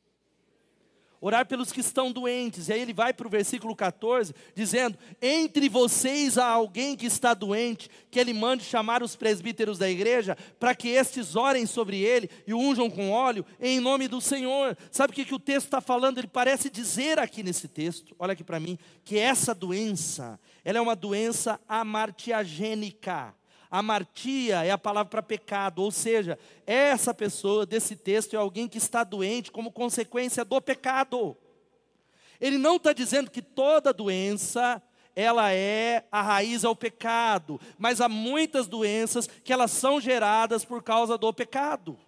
orar pelos que estão doentes. E aí ele vai para o versículo 14, dizendo: Entre vocês há alguém que está doente, que ele mande chamar os presbíteros da igreja, para que estes orem sobre ele e o unjam com óleo, em nome do Senhor. Sabe o que, que o texto está falando? Ele parece dizer aqui nesse texto, olha aqui para mim, que essa doença, ela é uma doença amartiagênica. Amartia é a palavra para pecado, ou seja, essa pessoa desse texto é alguém que está doente como consequência do pecado. Ele não está dizendo que toda doença ela é a raiz ao pecado, mas há muitas doenças que elas são geradas por causa do pecado.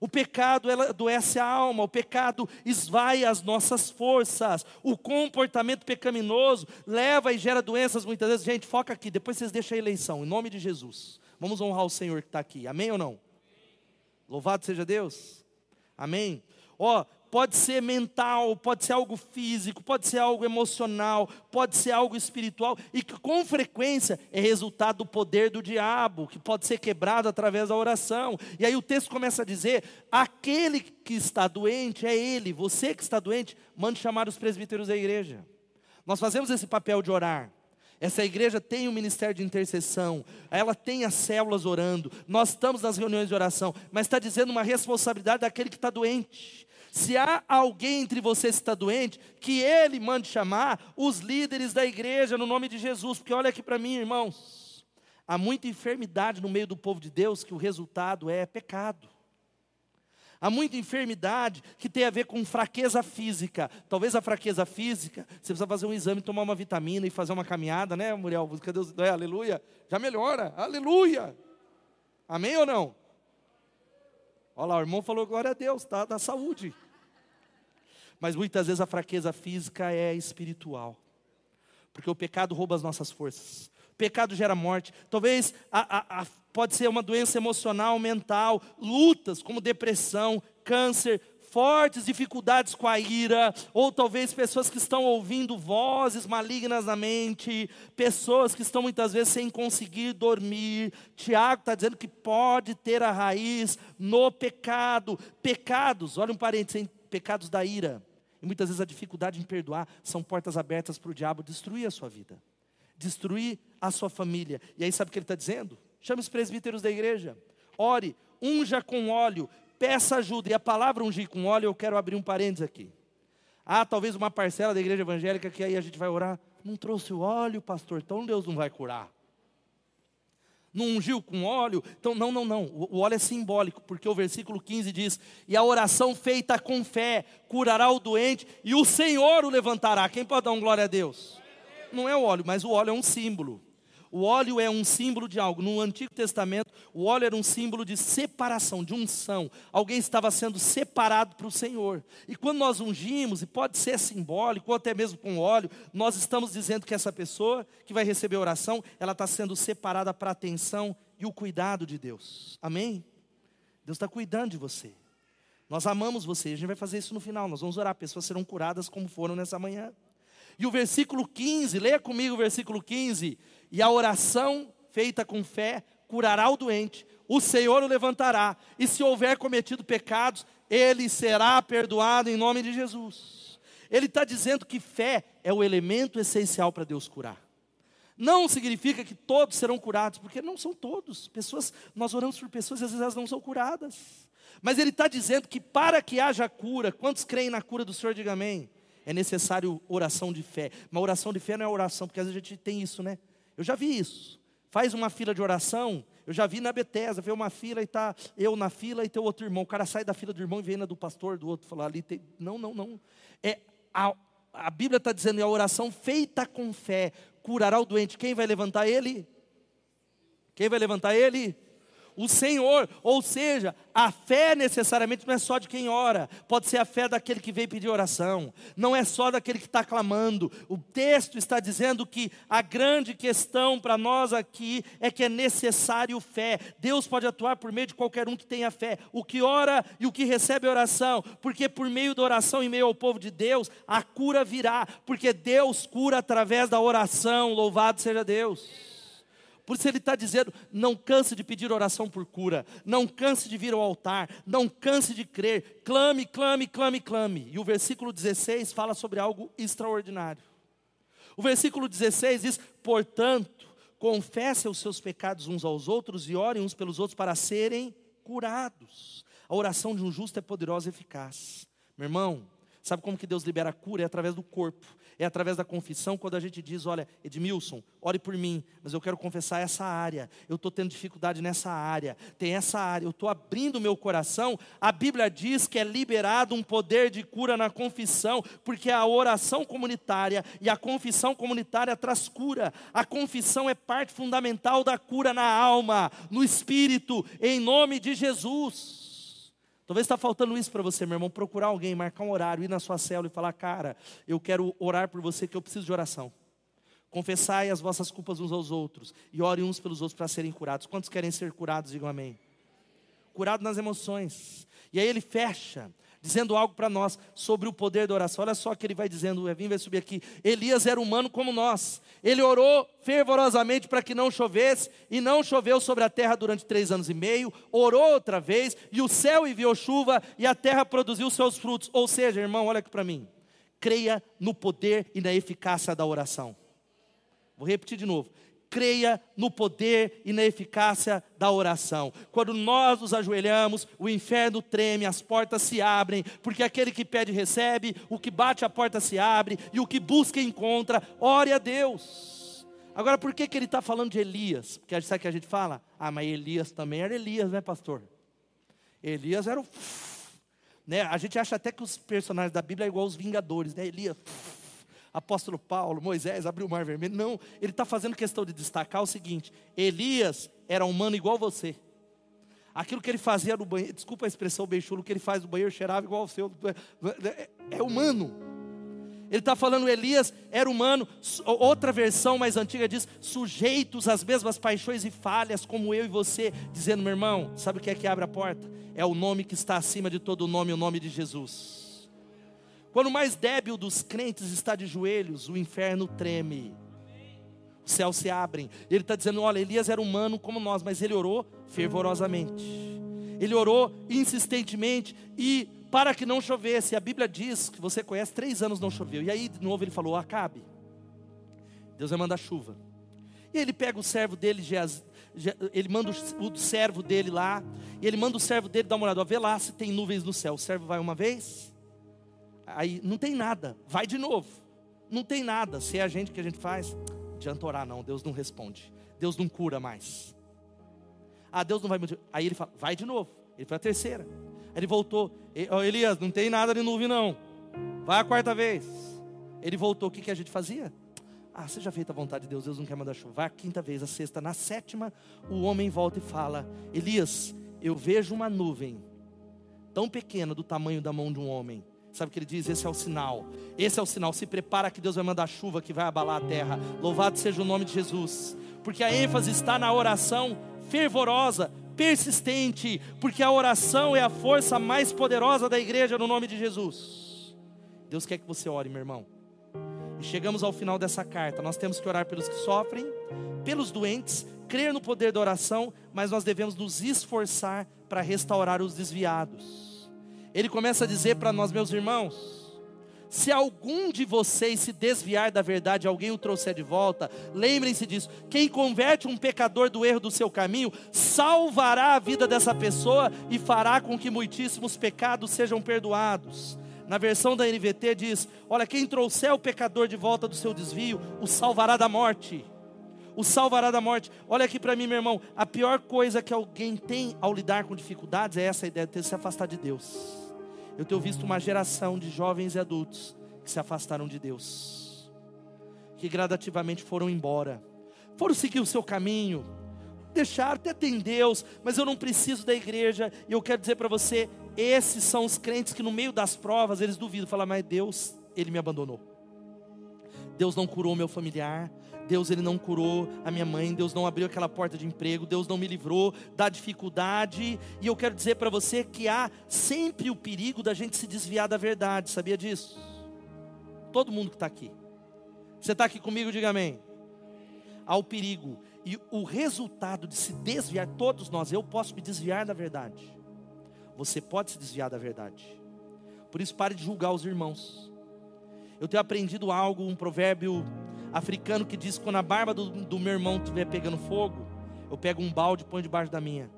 O pecado ela adoece a alma, o pecado esvai as nossas forças. O comportamento pecaminoso leva e gera doenças muitas vezes. Gente, foca aqui, depois vocês deixam a eleição, em nome de Jesus. Vamos honrar o Senhor que está aqui, amém ou não? Louvado seja Deus, amém? Ó, pode ser mental, pode ser algo físico, pode ser algo emocional, pode ser algo espiritual, e que com frequência é resultado do poder do diabo, que pode ser quebrado através da oração. E aí o texto começa a dizer: aquele que está doente é ele, você que está doente, mande chamar os presbíteros da igreja. Nós fazemos esse papel de orar. Essa igreja tem o um ministério de intercessão, ela tem as células orando, nós estamos nas reuniões de oração, mas está dizendo uma responsabilidade daquele que está doente. Se há alguém entre vocês que está doente, que ele mande chamar os líderes da igreja no nome de Jesus, porque olha aqui para mim, irmãos, há muita enfermidade no meio do povo de Deus que o resultado é pecado. Há muita enfermidade que tem a ver com fraqueza física. Talvez a fraqueza física, você precisa fazer um exame, tomar uma vitamina e fazer uma caminhada, né, Muriel? Cadê? É, aleluia. Já melhora. Aleluia. Amém ou não? Olha lá, o irmão falou glória a Deus, tá da saúde. Mas muitas vezes a fraqueza física é espiritual. Porque o pecado rouba as nossas forças. O pecado gera morte. Talvez a, a, a, pode ser uma doença emocional, mental, lutas como depressão, câncer, fortes dificuldades com a ira, ou talvez pessoas que estão ouvindo vozes malignas na mente, pessoas que estão muitas vezes sem conseguir dormir. Tiago está dizendo que pode ter a raiz no pecado. Pecados, olha um parênteses, pecados da ira. E muitas vezes a dificuldade em perdoar são portas abertas para o diabo destruir a sua vida, destruir a sua família. E aí sabe o que ele está dizendo? Chame os presbíteros da igreja, ore, unja com óleo, peça ajuda. E a palavra ungir com óleo, eu quero abrir um parênteses aqui. Ah, talvez uma parcela da igreja evangélica que aí a gente vai orar. Não trouxe o óleo, pastor, então Deus não vai curar. Não ungiu com óleo, então não, não, não. O óleo é simbólico, porque o versículo 15 diz: E a oração feita com fé curará o doente, e o Senhor o levantará. Quem pode dar um glória a Deus? Não é o óleo, mas o óleo é um símbolo. O óleo é um símbolo de algo. No Antigo Testamento, o óleo era um símbolo de separação, de unção. Alguém estava sendo separado para o Senhor. E quando nós ungimos, e pode ser simbólico, ou até mesmo com óleo, nós estamos dizendo que essa pessoa que vai receber oração, ela está sendo separada para a atenção e o cuidado de Deus. Amém? Deus está cuidando de você. Nós amamos você. A gente vai fazer isso no final. Nós vamos orar. Pessoas serão curadas como foram nessa manhã. E o versículo 15, leia comigo o versículo 15. E a oração feita com fé curará o doente, o Senhor o levantará, e se houver cometido pecados, ele será perdoado em nome de Jesus. Ele está dizendo que fé é o elemento essencial para Deus curar. Não significa que todos serão curados, porque não são todos. Pessoas, nós oramos por pessoas e às vezes elas não são curadas. Mas ele está dizendo que para que haja cura, quantos creem na cura do Senhor, diga amém é necessário oração de fé. Uma oração de fé não é oração, porque às vezes a gente tem isso, né? Eu já vi isso. Faz uma fila de oração, eu já vi na Bethesda, vê uma fila e tá eu na fila e teu outro irmão. O cara sai da fila do irmão e vem na do pastor, do outro, falar ali tem... Não, não, não. É a, a Bíblia está dizendo, é a oração feita com fé curará o doente. Quem vai levantar ele? Quem vai levantar ele? O Senhor. Ou seja, a fé necessariamente não é só de quem ora, pode ser a fé daquele que veio pedir oração, não é só daquele que está clamando. O texto está dizendo que a grande questão para nós aqui é que é necessário fé. Deus pode atuar por meio de qualquer um que tenha fé, o que ora e o que recebe oração, porque por meio da oração em meio ao povo de Deus, a cura virá, porque Deus cura através da oração, louvado seja Deus. Por isso ele está dizendo: não canse de pedir oração por cura, não canse de vir ao altar, não canse de crer, clame, clame, clame, clame. E o versículo 16 fala sobre algo extraordinário. O versículo 16 diz: portanto, confessem os seus pecados uns aos outros e orem uns pelos outros para serem curados. A oração de um justo é poderosa e eficaz. Meu irmão, sabe como que Deus libera a cura? É através do corpo é através da confissão, quando a gente diz: Olha, Edmilson, ore por mim, mas eu quero confessar essa área, eu estou tendo dificuldade nessa área, tem essa área, eu estou abrindo meu coração. A Bíblia diz que é liberado um poder de cura na confissão, porque a oração comunitária e a confissão comunitária traz cura. A confissão é parte fundamental da cura na alma, no espírito, em nome de Jesus. Talvez está faltando isso para você, meu irmão. Procurar alguém, marcar um horário, ir na sua célula e falar: Cara, eu quero orar por você, que eu preciso de oração. Confessai as vossas culpas uns aos outros e orem uns pelos outros para serem curados. Quantos querem ser curados? Digam amém. Curado nas emoções. E aí ele fecha dizendo algo para nós sobre o poder da oração. Olha só que ele vai dizendo, o Evin vai subir aqui. Elias era humano como nós. Ele orou fervorosamente para que não chovesse, e não choveu sobre a terra durante três anos e meio. Orou outra vez, e o céu enviou chuva, e a terra produziu seus frutos. Ou seja, irmão, olha aqui para mim. Creia no poder e na eficácia da oração. Vou repetir de novo creia no poder e na eficácia da oração. Quando nós nos ajoelhamos, o inferno treme, as portas se abrem, porque aquele que pede recebe, o que bate a porta se abre, e o que busca encontra. Ore a Deus. Agora, por que, que ele está falando de Elias? Porque sabe que a gente fala? Ah, mas Elias também era Elias, né, pastor? Elias era o. Né? A gente acha até que os personagens da Bíblia é igual aos Vingadores, né? Elias apóstolo Paulo, Moisés abriu o mar vermelho. Não, ele está fazendo questão de destacar o seguinte: Elias era humano igual você. Aquilo que ele fazia no banheiro, desculpa a expressão bem chulo, o que ele faz no banheiro cheirava igual ao seu. É, é humano. Ele está falando, Elias era humano. Outra versão mais antiga diz: sujeitos às mesmas paixões e falhas, como eu e você, dizendo, meu irmão, sabe o que é que abre a porta? É o nome que está acima de todo nome, o nome de Jesus. Quando o mais débil dos crentes está de joelhos, o inferno treme. Os céus se abrem. Ele está dizendo: olha, Elias era humano como nós, mas ele orou fervorosamente. Ele orou insistentemente e para que não chovesse. A Bíblia diz que você conhece, três anos não choveu. E aí, de novo, ele falou: Acabe. Deus vai mandar chuva. E ele pega o servo dele, ele manda o servo dele lá, e ele manda o servo dele dar uma olhada, vê lá se tem nuvens no céu. O servo vai uma vez, Aí não tem nada, vai de novo. Não tem nada. Se é a gente que a gente faz, adianta orar, não. Deus não responde. Deus não cura mais. Ah, Deus não vai. Aí ele fala, vai de novo. Ele foi a terceira. Aí ele voltou. Elias, não tem nada de nuvem, não. Vai a quarta vez. Ele voltou. O que, que a gente fazia? Ah, seja feita a vontade de Deus, Deus não quer mandar chuva. A quinta vez, a sexta, na sétima, o homem volta e fala: Elias, eu vejo uma nuvem tão pequena do tamanho da mão de um homem. Sabe o que ele diz? Esse é o sinal. Esse é o sinal. Se prepara que Deus vai mandar chuva que vai abalar a terra. Louvado seja o nome de Jesus. Porque a ênfase está na oração fervorosa, persistente, porque a oração é a força mais poderosa da igreja no nome de Jesus. Deus quer que você ore, meu irmão. E chegamos ao final dessa carta. Nós temos que orar pelos que sofrem, pelos doentes, crer no poder da oração, mas nós devemos nos esforçar para restaurar os desviados. Ele começa a dizer para nós, meus irmãos, se algum de vocês se desviar da verdade, alguém o trouxer de volta, lembrem-se disso: quem converte um pecador do erro do seu caminho, salvará a vida dessa pessoa e fará com que muitíssimos pecados sejam perdoados. Na versão da NVT diz: Olha, quem trouxer o pecador de volta do seu desvio, o salvará da morte. O salvará da morte. Olha aqui para mim, meu irmão. A pior coisa que alguém tem ao lidar com dificuldades é essa ideia de ter se afastar de Deus eu tenho visto uma geração de jovens e adultos que se afastaram de Deus, que gradativamente foram embora, foram seguir o seu caminho, deixar até tem Deus, mas eu não preciso da igreja, e eu quero dizer para você: esses são os crentes que no meio das provas eles duvidam, falam, mas Deus, Ele me abandonou. Deus não curou meu familiar, Deus ele não curou a minha mãe, Deus não abriu aquela porta de emprego, Deus não me livrou da dificuldade. E eu quero dizer para você que há sempre o perigo da gente se desviar da verdade, sabia disso? Todo mundo que está aqui. Você está aqui comigo, diga amém. Há o perigo. E o resultado de se desviar, todos nós, eu posso me desviar da verdade. Você pode se desviar da verdade. Por isso, pare de julgar os irmãos. Eu tenho aprendido algo, um provérbio africano que diz: quando a barba do, do meu irmão estiver pegando fogo, eu pego um balde e ponho debaixo da minha.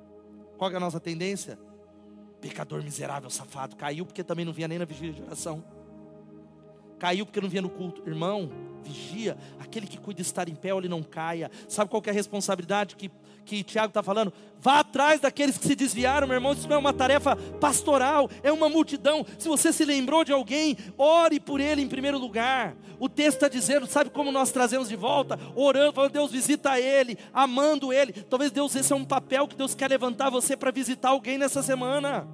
Qual é a nossa tendência? Pecador miserável, safado. Caiu porque também não vinha nem na vigília de oração. Caiu porque não vinha no culto. Irmão, vigia. Aquele que cuida de estar em pé, ele não caia. Sabe qual é a responsabilidade que que Tiago está falando, vá atrás daqueles que se desviaram, meu irmão. Isso não é uma tarefa pastoral, é uma multidão. Se você se lembrou de alguém, ore por ele em primeiro lugar. O texto está dizendo, sabe como nós trazemos de volta? Orando, falando, Deus visita ele, amando ele. Talvez Deus, esse é um papel que Deus quer levantar você para visitar alguém nessa semana.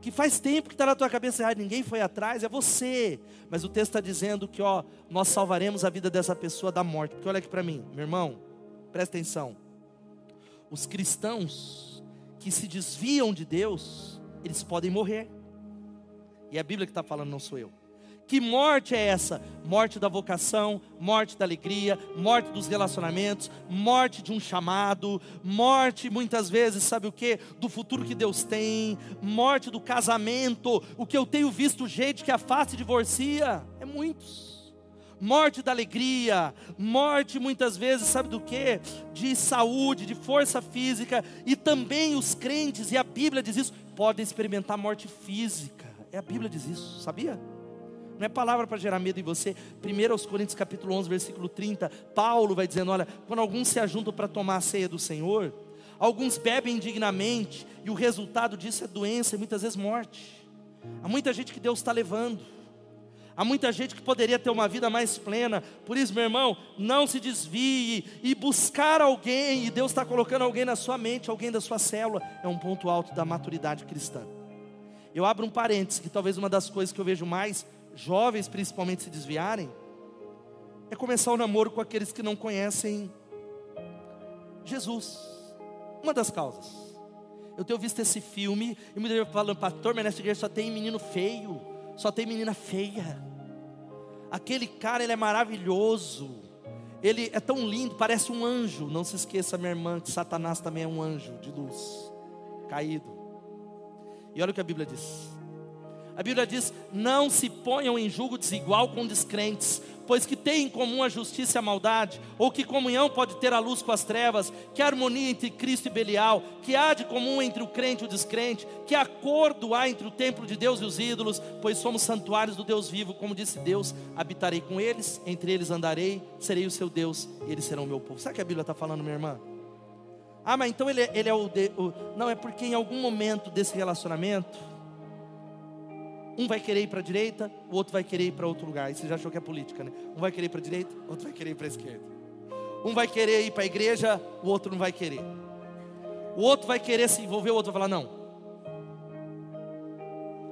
Que faz tempo que está na tua cabeça, ah, ninguém foi atrás, é você. Mas o texto está dizendo que, ó, nós salvaremos a vida dessa pessoa da morte. Porque olha aqui para mim, meu irmão, presta atenção os cristãos que se desviam de Deus, eles podem morrer. E é a Bíblia que está falando, não sou eu. Que morte é essa? Morte da vocação, morte da alegria, morte dos relacionamentos, morte de um chamado, morte muitas vezes, sabe o que? Do futuro que Deus tem, morte do casamento. O que eu tenho visto gente que afasta e divorcia, é muitos morte da alegria, morte muitas vezes, sabe do que? De saúde, de força física, e também os crentes, e a Bíblia diz isso, podem experimentar morte física. É a Bíblia diz isso, sabia? Não é palavra para gerar medo em você. 1 Coríntios capítulo 11, versículo 30, Paulo vai dizendo, olha, quando alguns se ajuntam para tomar a ceia do Senhor, alguns bebem indignamente, e o resultado disso é doença e muitas vezes morte. Há muita gente que Deus está levando. Há muita gente que poderia ter uma vida mais plena. Por isso, meu irmão, não se desvie e buscar alguém, e Deus está colocando alguém na sua mente, alguém da sua célula, é um ponto alto da maturidade cristã. Eu abro um parênteses, que talvez uma das coisas que eu vejo mais jovens principalmente se desviarem, é começar o namoro com aqueles que não conhecem Jesus. Uma das causas. Eu tenho visto esse filme, e muita gente falando, pastor, mas nessa igreja só tem menino feio só tem menina feia. Aquele cara, ele é maravilhoso. Ele é tão lindo, parece um anjo. Não se esqueça, minha irmã, que Satanás também é um anjo de luz, caído. E olha o que a Bíblia diz. A Bíblia diz: não se ponham em julgo desigual com descrentes, pois que tem em comum a justiça e a maldade, ou que comunhão pode ter a luz com as trevas, que harmonia entre Cristo e Belial, que há de comum entre o crente e o descrente, que acordo há entre o templo de Deus e os ídolos, pois somos santuários do Deus vivo, como disse Deus: habitarei com eles, entre eles andarei, serei o seu Deus, e eles serão o meu povo. Sabe o que a Bíblia está falando, minha irmã? Ah, mas então ele, ele é o, de, o. Não, é porque em algum momento desse relacionamento, Um vai querer ir para a direita, o outro vai querer ir para outro lugar. Você já achou que é política, né? Um vai querer ir para a direita, o outro vai querer ir para a esquerda. Um vai querer ir para a igreja, o outro não vai querer. O outro vai querer se envolver, o outro vai falar: não.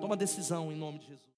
Toma decisão em nome de Jesus.